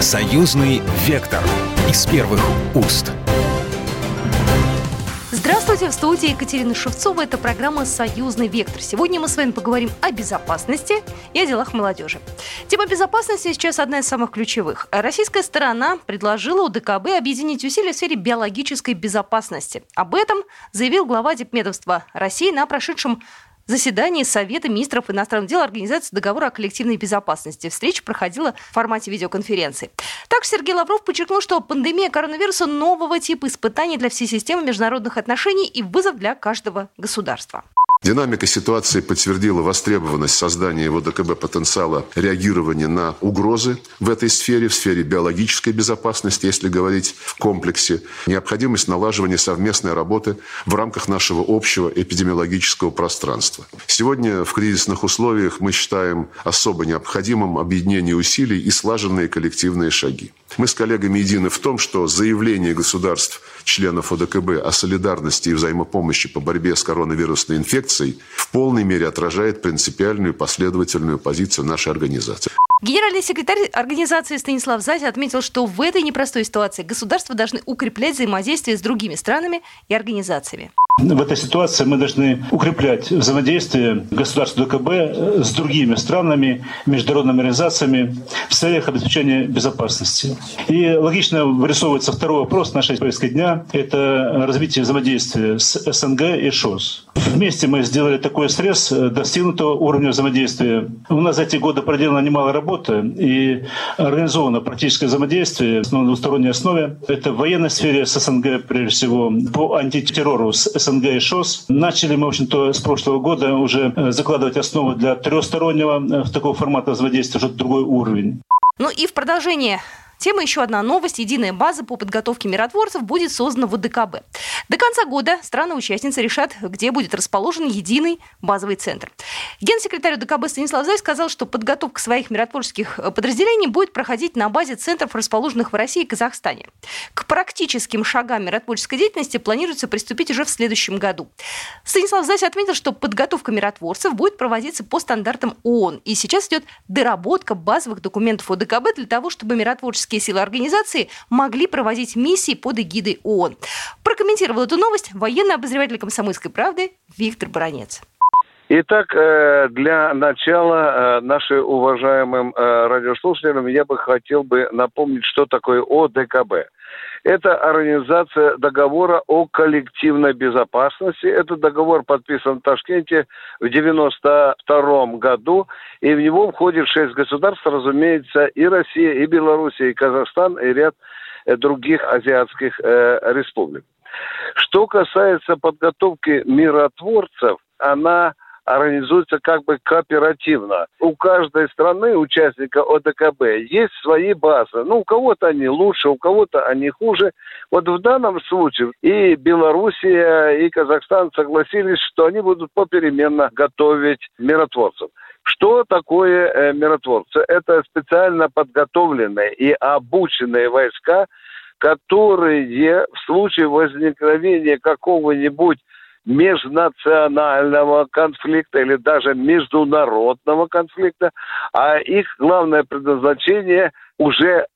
Союзный вектор из первых уст. Здравствуйте, в студии Екатерина Шевцова. Это программа «Союзный вектор». Сегодня мы с вами поговорим о безопасности и о делах молодежи. Тема безопасности сейчас одна из самых ключевых. Российская сторона предложила УДКБ объединить усилия в сфере биологической безопасности. Об этом заявил глава Дипмедовства России на прошедшем заседании Совета министров иностранных дел Организации договора о коллективной безопасности. Встреча проходила в формате видеоконференции. Также Сергей Лавров подчеркнул, что пандемия коронавируса нового типа испытаний для всей системы международных отношений и вызов для каждого государства. Динамика ситуации подтвердила востребованность создания в ОДКБ потенциала реагирования на угрозы в этой сфере, в сфере биологической безопасности, если говорить в комплексе, необходимость налаживания совместной работы в рамках нашего общего эпидемиологического пространства. Сегодня в кризисных условиях мы считаем особо необходимым объединение усилий и слаженные коллективные шаги. Мы с коллегами едины в том, что заявление государств, членов ОДКБ о солидарности и взаимопомощи по борьбе с коронавирусной инфекцией в полной мере отражает принципиальную последовательную позицию нашей организации. Генеральный секретарь организации Станислав Зазя отметил, что в этой непростой ситуации государства должны укреплять взаимодействие с другими странами и организациями. В этой ситуации мы должны укреплять взаимодействие государства ДКБ с другими странами, международными организациями в целях обеспечения безопасности. И логично вырисовывается второй вопрос нашей повестки дня — это развитие взаимодействия с СНГ и ШОС. Вместе мы сделали такой срез достигнутого уровня взаимодействия. У нас за эти годы проделано немало работы и организовано практическое взаимодействие на двусторонней основе. Это в военной сфере с СНГ, прежде всего, по антитеррору с СНГ и ШОС. Начали мы, в общем-то, с прошлого года уже э, закладывать основы для трехстороннего э, такого формата взаимодействия, уже другой уровень. Ну и в продолжение Тема еще одна новость. Единая база по подготовке миротворцев будет создана в ОДКБ. До конца года страны-участницы решат, где будет расположен единый базовый центр. Генсекретарь ОДКБ Станислав Зай сказал, что подготовка своих миротворческих э, подразделений будет проходить на базе центров, расположенных в России и Казахстане. К практическим шагам миротворческой деятельности планируется приступить уже в следующем году. Станислав Зайс отметил, что подготовка миротворцев будет проводиться по стандартам ООН. И сейчас идет доработка базовых документов ОДКБ для того, чтобы миротворческие политические силы организации могли проводить миссии под эгидой ООН. Прокомментировал эту новость военный обозреватель «Комсомольской правды» Виктор Баранец. Итак, э, для начала э, нашим уважаемым э, радиослушателям я бы хотел бы напомнить, что такое ОДКБ. Это организация договора о коллективной безопасности. Этот договор подписан в Ташкенте в 1992 году, и в него входит шесть государств, разумеется, и Россия, и Белоруссия, и Казахстан, и ряд э, других азиатских э, республик. Что касается подготовки миротворцев, она организуется как бы кооперативно. У каждой страны, участника ОДКБ, есть свои базы. Ну, у кого-то они лучше, у кого-то они хуже. Вот в данном случае и Белоруссия, и Казахстан согласились, что они будут попеременно готовить миротворцев. Что такое э, миротворцы? Это специально подготовленные и обученные войска, которые в случае возникновения какого-нибудь межнационального конфликта или даже международного конфликта, а их главное предназначение уже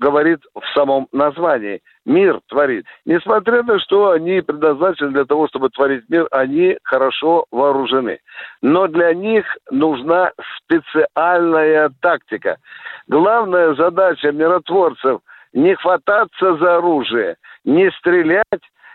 говорит в самом названии. Мир творит. Несмотря на что они предназначены для того, чтобы творить мир, они хорошо вооружены. Но для них нужна специальная тактика. Главная задача миротворцев – не хвататься за оружие, не стрелять,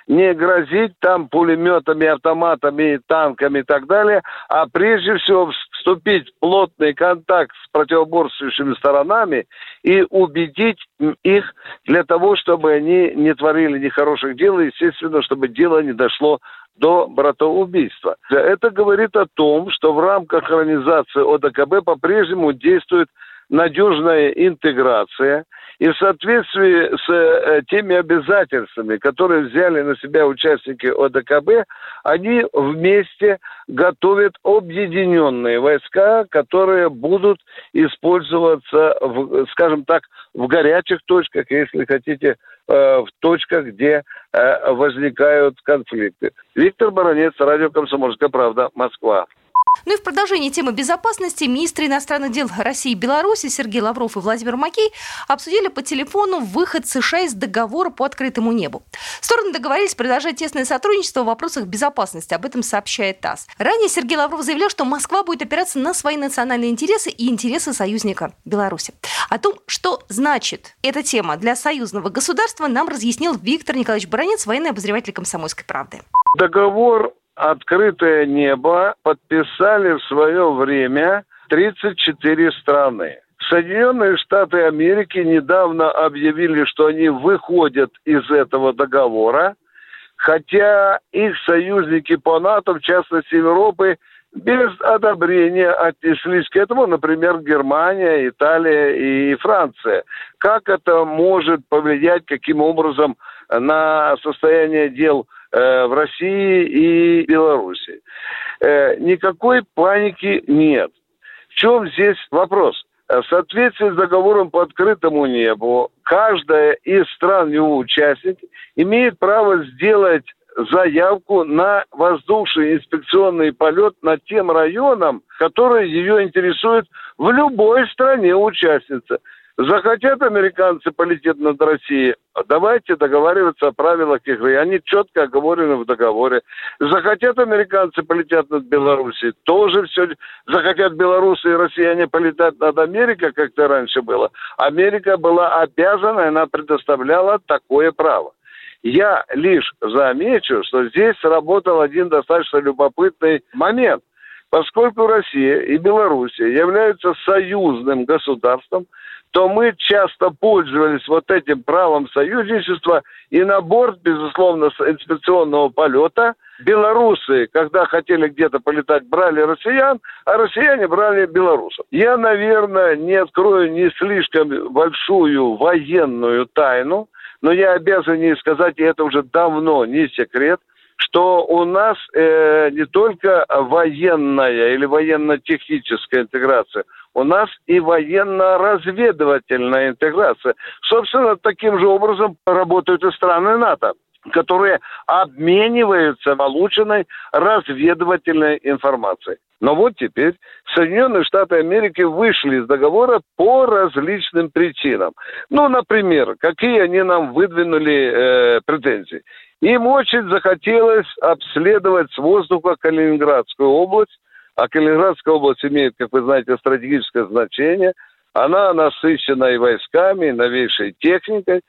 не грозить там пулеметами, автоматами, танками и так далее, а прежде всего вступить в плотный контакт с противоборствующими сторонами и убедить их для того, чтобы они не творили нехороших дел, и, естественно, чтобы дело не дошло до братоубийства. Это говорит о том, что в рамках организации ОДКБ по-прежнему действует надежная интеграция – и в соответствии с э, теми обязательствами, которые взяли на себя участники ОДКБ, они вместе готовят объединенные войска, которые будут использоваться, в, скажем так, в горячих точках, если хотите, э, в точках, где э, возникают конфликты. Виктор Баранец, радио «Комсомольская правда», Москва. Ну и в продолжении темы безопасности министры иностранных дел России и Беларуси Сергей Лавров и Владимир Макей обсудили по телефону выход США из договора по открытому небу. Стороны договорились продолжать тесное сотрудничество в вопросах безопасности. Об этом сообщает ТАСС. Ранее Сергей Лавров заявлял, что Москва будет опираться на свои национальные интересы и интересы союзника Беларуси. О том, что значит эта тема для союзного государства, нам разъяснил Виктор Николаевич Баранец, военный обозреватель «Комсомольской правды». Договор открытое небо подписали в свое время 34 страны. Соединенные Штаты Америки недавно объявили, что они выходят из этого договора, хотя их союзники по НАТО, в частности Европы, без одобрения отнеслись к этому, например, Германия, Италия и Франция. Как это может повлиять, каким образом на состояние дел в России и Беларуси. Э, никакой паники нет. В чем здесь вопрос? В соответствии с договором по открытому небу, каждая из стран его участник имеет право сделать заявку на воздушный инспекционный полет над тем районом, который ее интересует в любой стране участнице. Захотят американцы полететь над Россией, давайте договариваться о правилах игры. Они четко оговорены в договоре. Захотят американцы полетят над Белоруссией, тоже все. Захотят белорусы и россияне полетать над Америкой, как это раньше было. Америка была обязана, она предоставляла такое право. Я лишь замечу, что здесь сработал один достаточно любопытный момент. Поскольку Россия и Белоруссия являются союзным государством, то мы часто пользовались вот этим правом союзничества, и на борт, безусловно, инспекционного полета белорусы, когда хотели где-то полетать, брали россиян, а россияне брали белорусов. Я, наверное, не открою не слишком большую военную тайну, но я обязан ей сказать, и это уже давно не секрет, что у нас э, не только военная или военно-техническая интеграция, у нас и военно-разведывательная интеграция. Собственно, таким же образом работают и страны НАТО которые обмениваются полученной разведывательной информацией. Но вот теперь Соединенные Штаты Америки вышли из договора по различным причинам. Ну, например, какие они нам выдвинули э, претензии. Им очень захотелось обследовать с воздуха Калининградскую область, а Калининградская область имеет, как вы знаете, стратегическое значение. Она насыщена и войсками, и новейшей техникой.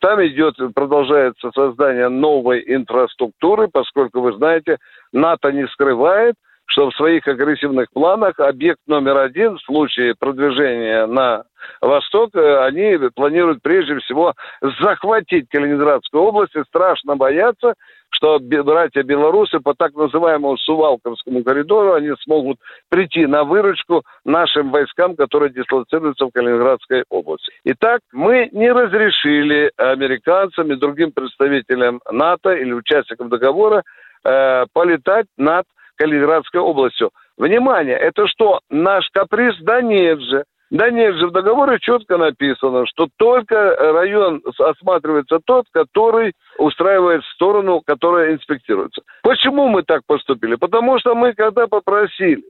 Там идет, продолжается создание новой инфраструктуры, поскольку, вы знаете, НАТО не скрывает, что в своих агрессивных планах объект номер один в случае продвижения на восток, э, они планируют прежде всего захватить Калининградскую область и страшно боятся, что братья белорусы по так называемому Сувалковскому коридору они смогут прийти на выручку нашим войскам, которые дислоцируются в Калининградской области. Итак, мы не разрешили американцам и другим представителям НАТО или участникам договора э, полетать над Калининградской областью. Внимание, это что, наш каприз? Да нет же. Да нет же, в договоре четко написано, что только район осматривается тот, который устраивает сторону, которая инспектируется. Почему мы так поступили? Потому что мы, когда попросили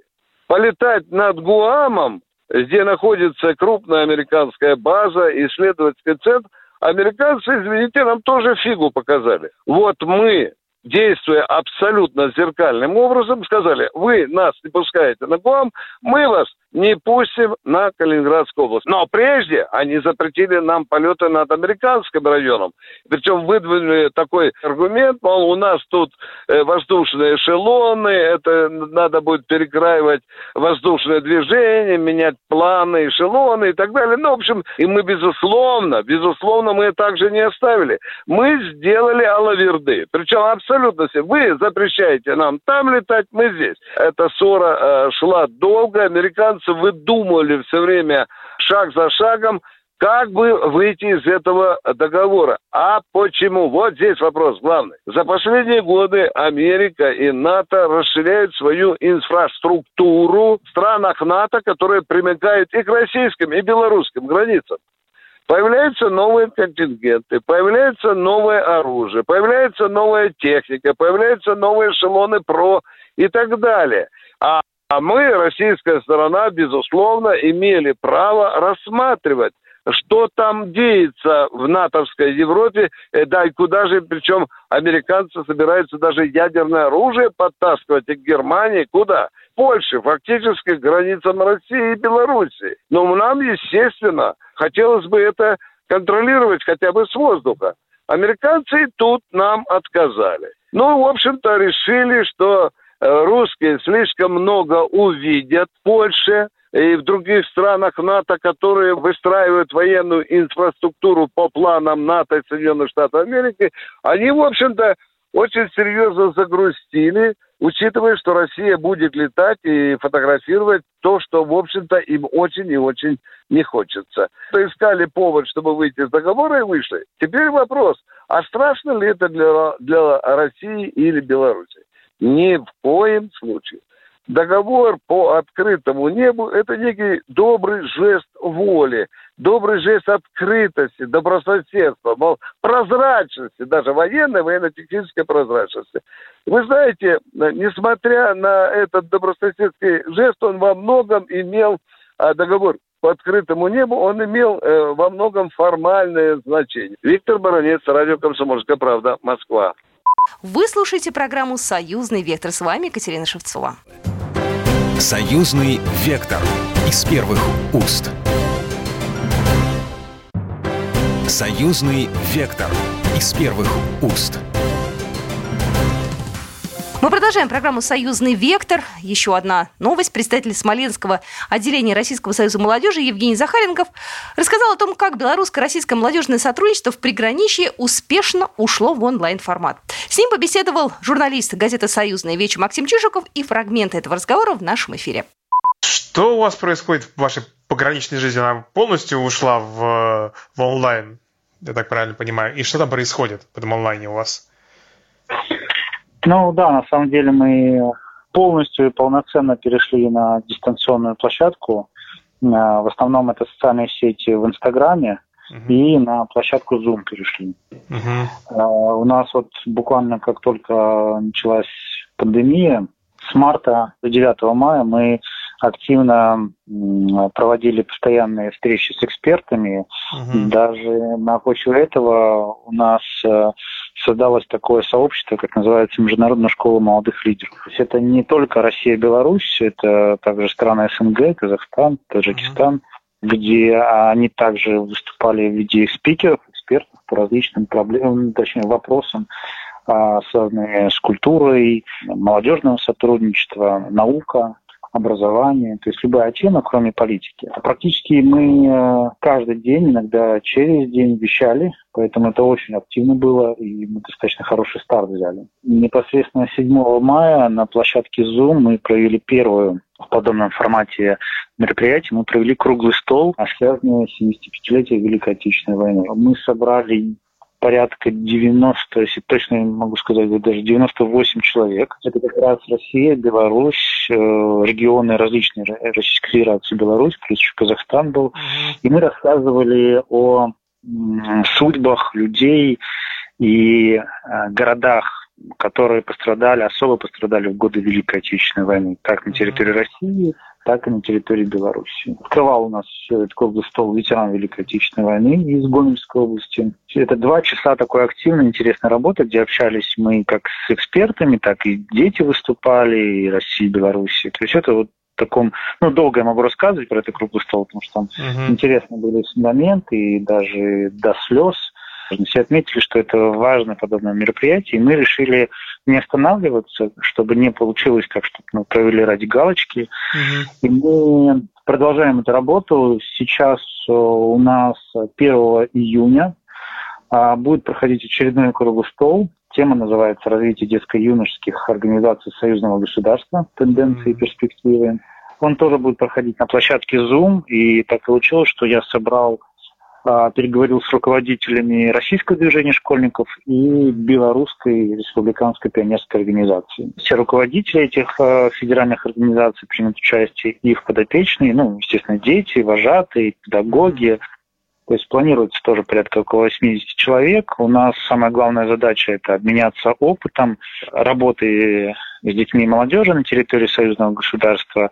полетать над Гуамом, где находится крупная американская база, исследовательский центр, американцы, извините, нам тоже фигу показали. Вот мы действуя абсолютно зеркальным образом, сказали, вы нас не пускаете на Гуам, мы вас не пустим на Калининградскую область. Но прежде они запретили нам полеты над американским районом. Причем выдвинули такой аргумент, мол, у нас тут э, воздушные эшелоны, это надо будет перекраивать воздушное движение, менять планы, эшелоны и так далее. Ну, в общем, и мы, безусловно, безусловно, мы также не оставили. Мы сделали алаверды. Причем абсолютно все. Вы запрещаете нам там летать, мы здесь. Эта ссора э, шла долго. Американцы американцы выдумывали все время шаг за шагом, как бы выйти из этого договора. А почему? Вот здесь вопрос главный. За последние годы Америка и НАТО расширяют свою инфраструктуру в странах НАТО, которые примыкают и к российским, и белорусским границам. Появляются новые контингенты, появляется новое оружие, появляется новая техника, появляются новые эшелоны ПРО и так далее. А А мы, российская сторона, безусловно, имели право рассматривать что там деется в натовской Европе, э, да и куда же, причем американцы собираются даже ядерное оружие подтаскивать и к Германии, куда? Польше, фактически к границам России и Белоруссии. Но нам, естественно, хотелось бы это контролировать хотя бы с воздуха. Американцы и тут нам отказали. Ну, в общем-то, решили, что русские слишком много увидят в Польше, и в других странах НАТО, которые выстраивают военную инфраструктуру по планам НАТО и Соединенных Штатов Америки, они, в общем-то, очень серьезно загрустили, учитывая, что Россия будет летать и фотографировать то, что, в общем-то, им очень и очень не хочется. Искали повод, чтобы выйти из договора и вышли. Теперь вопрос, а страшно ли это для, для России или Беларуси? Ни в коем случае. Договор по открытому небу – это некий добрый жест воли, добрый жест открытости, добрососедства, мол, прозрачности, даже военной, военно-технической прозрачности. Вы знаете, несмотря на этот добрососедский жест, он во многом имел а, договор по открытому небу, он имел э, во многом формальное значение. Виктор Баранец, радио «Комсомольская правда», Москва. Вы слушаете программу «Союзный вектор». С вами Екатерина Шевцова. Союзный вектор из первых уст. Союзный вектор из первых уст. Мы продолжаем программу «Союзный вектор». Еще одна новость. Представитель Смоленского отделения Российского союза молодежи Евгений Захаренков рассказал о том, как белорусско-российское молодежное сотрудничество в приграничье успешно ушло в онлайн-формат. С ним побеседовал журналист газеты «Союзная» Вечер Максим Чижиков и фрагменты этого разговора в нашем эфире. Что у вас происходит в вашей пограничной жизни? Она полностью ушла в, в онлайн, я так правильно понимаю. И что там происходит в этом онлайне у вас? Ну да, на самом деле мы полностью и полноценно перешли на дистанционную площадку. Э, в основном это социальные сети в Инстаграме uh-huh. и на площадку Zoom перешли. Uh-huh. У нас вот буквально как только началась пандемия, с марта до 9 мая мы активно проводили постоянные встречи с экспертами. Угу. Даже на почве этого у нас э, создалось такое сообщество, как называется Международная школа молодых лидеров. То есть это не только Россия и Беларусь, это также страны СНГ, Казахстан, Таджикистан, угу. где они также выступали в виде спикеров, экспертов по различным проблемам, точнее вопросам, а, связанные с культурой, молодежным сотрудничеством, наука, образование, то есть любая тема, кроме политики. А практически мы э, каждый день, иногда через день вещали, поэтому это очень активно было, и мы достаточно хороший старт взяли. Непосредственно 7 мая на площадке Zoom мы провели первую в подобном формате мероприятие. Мы провели круглый стол, связанный с 75-летием Великой Отечественной войны. Мы собрали порядка 90, если точно могу сказать, даже 98 человек. Это как раз Россия, Беларусь, э, регионы различные Российской Федерации, Беларусь, плюс еще Казахстан был. И мы рассказывали о судьбах людей и э, городах, которые пострадали, особо пострадали в годы Великой Отечественной войны, как на территории России, так и на территории Беларуси. Открывал у нас этот круглый стол ветеран Великой Отечественной войны из Гомельской области. Это два часа такой активной, интересной работы, где общались мы как с экспертами, так и дети выступали, и России, и Беларуси. То есть это вот таком, ну, долго я могу рассказывать про этот круглый стол, потому что там uh-huh. интересные были моменты, и даже до слез. Все отметили, что это важное подобное мероприятие, и мы решили не останавливаться, чтобы не получилось так, что мы провели ради галочки. Угу. И мы продолжаем эту работу. Сейчас э, у нас 1 июня а, будет проходить очередной круглый стол. Тема называется «Развитие детско-юношеских организаций союзного государства. Тенденции и перспективы». Он тоже будет проходить на площадке Zoom, и так получилось, что я собрал переговорил с руководителями российского движения школьников и белорусской республиканской пионерской организации. Все руководители этих а, федеральных организаций примут участие, их подопечные, ну, естественно, дети, вожатые, педагоги, То есть планируется тоже порядка около 80 человек. У нас самая главная задача – это обменяться опытом работы с детьми и молодежью на территории союзного государства,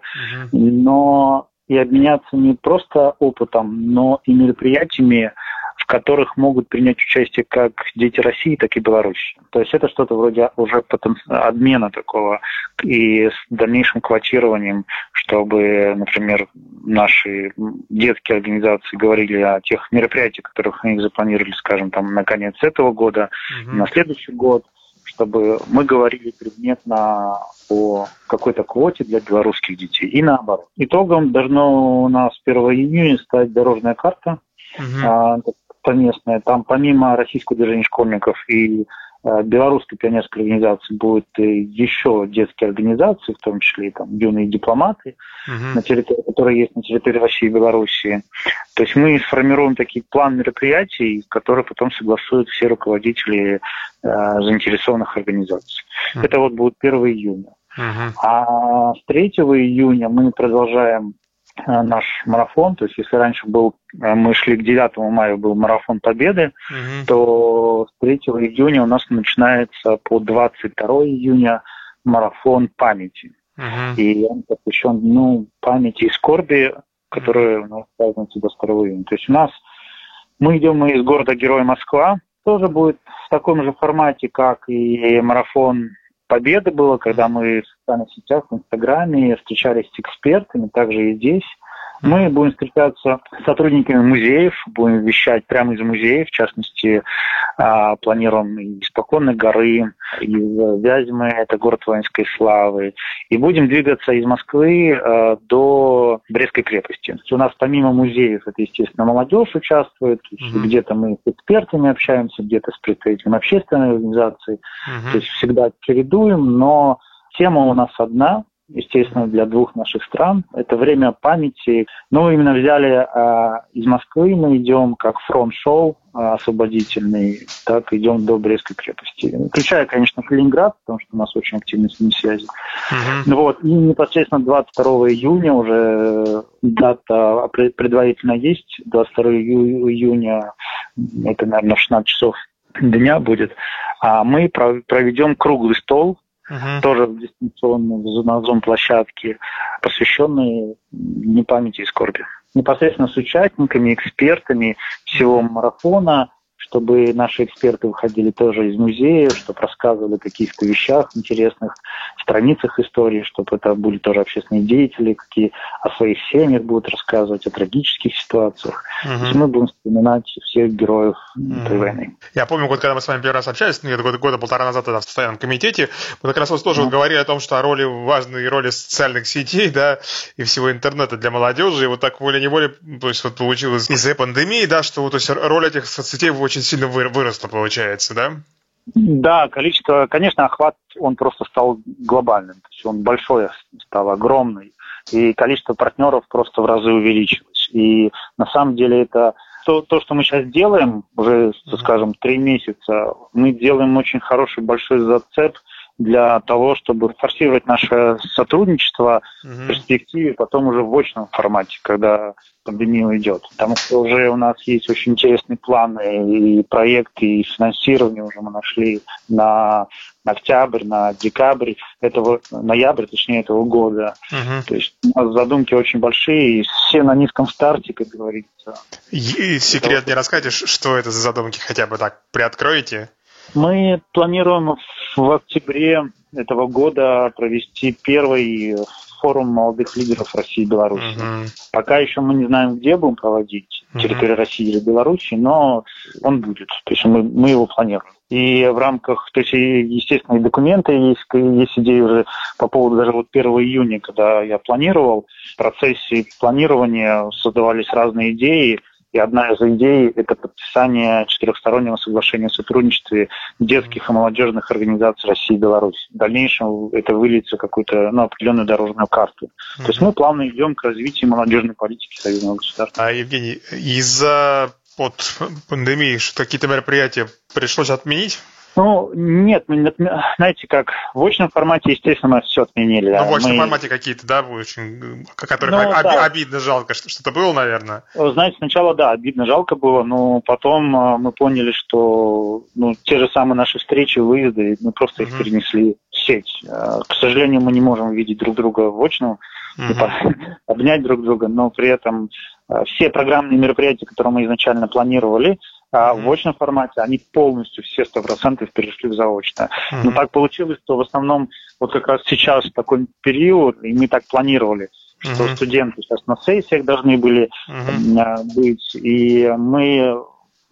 угу. но и обменяться не просто опытом, но и мероприятиями, в которых могут принять участие как дети России, так и Беларуси. То есть это что-то вроде уже обмена такого и с дальнейшим квотированием, чтобы, например, наши детские организации говорили о тех мероприятиях, которых они запланировали, скажем, там на конец этого года, угу. на следующий год, чтобы мы говорили предметно о какой-то квоте для белорусских детей и наоборот. Итогом должно у нас 1 июня стать дорожная карта, угу совместная. Там помимо российского движения школьников и белорусской пионерской организации будет еще детские организации, в том числе и там юные дипломаты, uh-huh. на территории, которые есть на территории России и Белоруссии. То есть мы сформируем такие план мероприятий, которые потом согласуют все руководители э, заинтересованных организаций. Uh-huh. Это вот будет 1 июня. Uh-huh. А с 3 июня мы продолжаем Э, наш марафон. То есть, если раньше был, э, мы шли к 9 мая, был марафон Победы, угу. то с 3 июня у нас начинается по 22 июня марафон памяти. Угу. И он посвящен ну, памяти и скорби, которые у нас празднуются до 2 июня. То есть у нас мы идем из города Героя Москва, тоже будет в таком же формате, как и марафон победы было, когда мы в социальных сетях, в Инстаграме встречались с экспертами, также и здесь. Мы будем встречаться с сотрудниками музеев, будем вещать прямо из музеев, в частности, а, планируем из горы, из Вязьмы, это город воинской славы, и будем двигаться из Москвы а, до Брестской крепости. У нас помимо музеев, это, естественно, молодежь участвует, mm-hmm. где-то мы с экспертами общаемся, где-то с представителями общественной организации, mm-hmm. то есть всегда чередуем, но тема у нас одна, естественно, для двух наших стран. Это время памяти. Ну, именно взяли э, из Москвы, мы идем как фронт-шоу э, освободительный, так идем до Брестской крепости. Включая, конечно, Калининград, потому что у нас очень активные с ними связи. Uh-huh. Вот. И непосредственно 22 июня уже дата предварительно есть. 22 июня, это, наверное, в 16 часов дня будет. А мы проведем круглый стол uh-huh. тоже в дистанционной на зум-площадке, посвященные не памяти и скорби. Непосредственно с участниками, экспертами всего марафона, чтобы наши эксперты выходили тоже из музея, чтобы рассказывали о каких-то вещах интересных, страницах истории, чтобы это были тоже общественные деятели, какие о своих семьях будут рассказывать, о трагических ситуациях. Угу. То есть мы будем вспоминать всех героев угу. этой войны. Я помню, вот когда мы с вами первый раз общались, ну, года, года полтора назад тогда в постоянном комитете, мы как раз вот тоже угу. вот говорили о том, что о роли важной роли социальных сетей, да, и всего интернета для молодежи, и вот так волей-неволей, то есть вот получилось из-за пандемии, да, что вот, то есть роль этих соцсетей очень сильно выросло, получается, да? Да, количество, конечно, охват, он просто стал глобальным. То есть он большой стал, огромный. И количество партнеров просто в разы увеличилось. И на самом деле это то, то, что мы сейчас делаем, уже, скажем, три месяца, мы делаем очень хороший большой зацеп для того, чтобы форсировать наше сотрудничество угу. в перспективе, потом уже в очном формате, когда пандемия уйдет. Потому что уже у нас есть очень интересные планы и проекты, и финансирование уже мы нашли на октябрь, на декабрь этого, ноябрь, точнее, этого года. Угу. То есть у нас задумки очень большие, и все на низком старте, как говорится. И секрет не расскажешь, что это за задумки, хотя бы так приоткроете? Мы планируем в октябре этого года провести первый форум молодых лидеров России и Беларуси. Uh-huh. Пока еще мы не знаем, где будем проводить, территория России или Беларуси, но он будет. То есть мы, мы его планируем. И в рамках, то есть, естественно, и документы есть, есть идеи уже по поводу даже вот 1 июня, когда я планировал, в процессе планирования создавались разные идеи, и одна из идей – это подписание четырехстороннего соглашения о сотрудничестве детских и молодежных организаций России и Беларуси. В дальнейшем это выльется какую-то ну, определенную дорожную карту. Mm-hmm. То есть мы плавно идем к развитию молодежной политики союзного государства. А, Евгений, из-за вот пандемии какие-то мероприятия пришлось отменить Ну, нет, мы, знаете, как в очном формате, естественно, мы все отменили. Ну, в очном мы... формате какие-то, да, очень, которые ну, об, да. обидно, жалко, что что-то было, наверное. Знаете, сначала, да, обидно, жалко было, но потом а, мы поняли, что ну, те же самые наши встречи, выезды, мы просто их перенесли в сеть. А, к сожалению, мы не можем видеть друг друга в очном, uh обнять друг друга, но при этом все программные мероприятия, которые мы изначально планировали, а в очном формате они полностью все сто процентов перешли в заочное. Mm-hmm. Но так получилось, что в основном вот как раз сейчас такой период, и мы так планировали, что mm-hmm. студенты сейчас на сессиях должны были mm-hmm. быть, и мы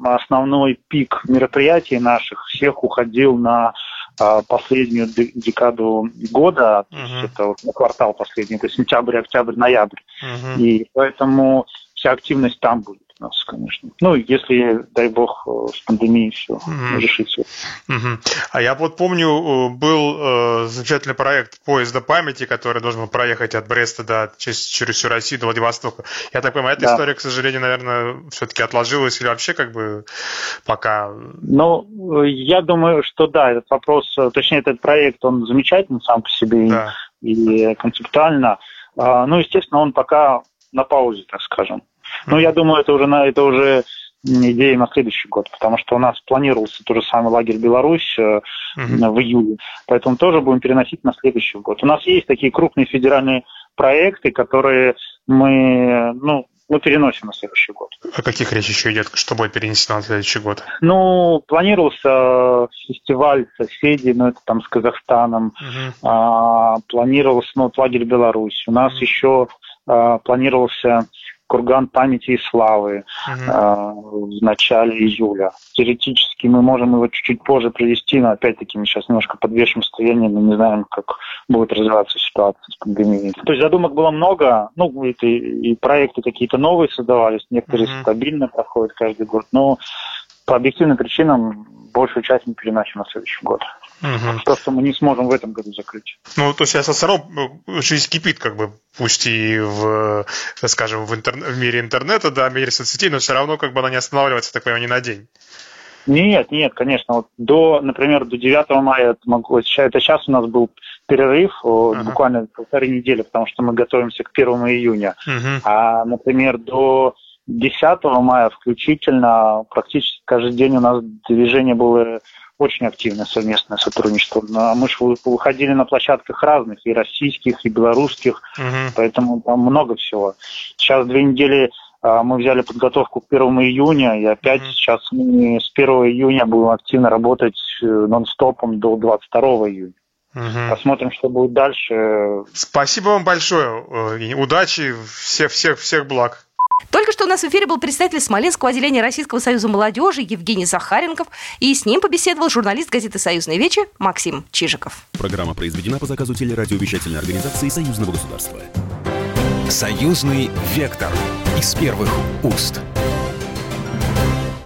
основной пик мероприятий наших всех уходил на а, последнюю декаду года, uh-huh. это вот квартал последний, это сентябрь, октябрь, ноябрь. Uh-huh. И поэтому вся активность там будет нас, конечно. Ну, если, дай бог, э, с пандемией все mm-hmm. решится. Mm-hmm. А я вот помню, э, был э, замечательный проект поезда памяти, который должен был проехать от Бреста до, через, через всю Россию до Владивостока. Я так понимаю, эта да. история, к сожалению, наверное, все-таки отложилась или вообще как бы пока... Ну, я думаю, что да, этот вопрос, точнее, этот проект, он замечательный сам по себе да. и, и концептуально. А, ну, естественно, он пока на паузе, так скажем. Ну, я думаю, это уже, на, это уже идея на следующий год, потому что у нас планировался тот же самый лагерь Беларусь uh-huh. в июле, поэтому тоже будем переносить на следующий год. У нас есть такие крупные федеральные проекты, которые мы, ну, мы переносим на следующий год. О каких речь еще идет? Что будет перенесено на следующий год? Ну, планировался фестиваль соседей, ну, это там с Казахстаном. Uh-huh. А, планировался, ну, вот лагерь Беларусь. У нас uh-huh. еще а, планировался курган памяти и славы угу. э, в начале июля. Теоретически мы можем его чуть-чуть позже провести, но опять-таки мы сейчас немножко подвешим состояние, мы не знаем, как будет развиваться ситуация с пандемией. То есть задумок было много, ну, это и проекты какие-то новые создавались, некоторые угу. стабильно проходят каждый год, но по объективным причинам большую часть мы переносим на следующий год. Угу. То, что мы не сможем в этом году закрыть. Ну, то есть все равно ну, жизнь кипит, как бы, пусть и в, скажем, в, интер... в мире интернета, да, в мире соцсетей, но все равно как бы она не останавливается, так понимаю, ни на день. Нет, нет, конечно. Вот до, например, до 9 мая, это, могу, это сейчас у нас был перерыв, ага. буквально полторы недели, потому что мы готовимся к 1 июня. Угу. А, например, до 10 мая включительно практически каждый день у нас движение было очень активное совместное сотрудничество. Мы же выходили на площадках разных, и российских, и белорусских, угу. поэтому там много всего. Сейчас две недели а, мы взяли подготовку к 1 июня, и опять mm сейчас мы с 1 июня будем активно работать э, нон-стопом до 22 июня. Угу. Посмотрим, что будет дальше. Спасибо вам большое. Э, удачи, всех, всех, всех благ. Только что у нас в эфире был представитель Смоленского отделения Российского союза молодежи Евгений Захаренков, и с ним побеседовал журналист газеты «Союзная вечи» Максим Чижиков. Программа произведена по заказу телерадиовещательной организации Союзного государства. Союзный вектор из первых уст.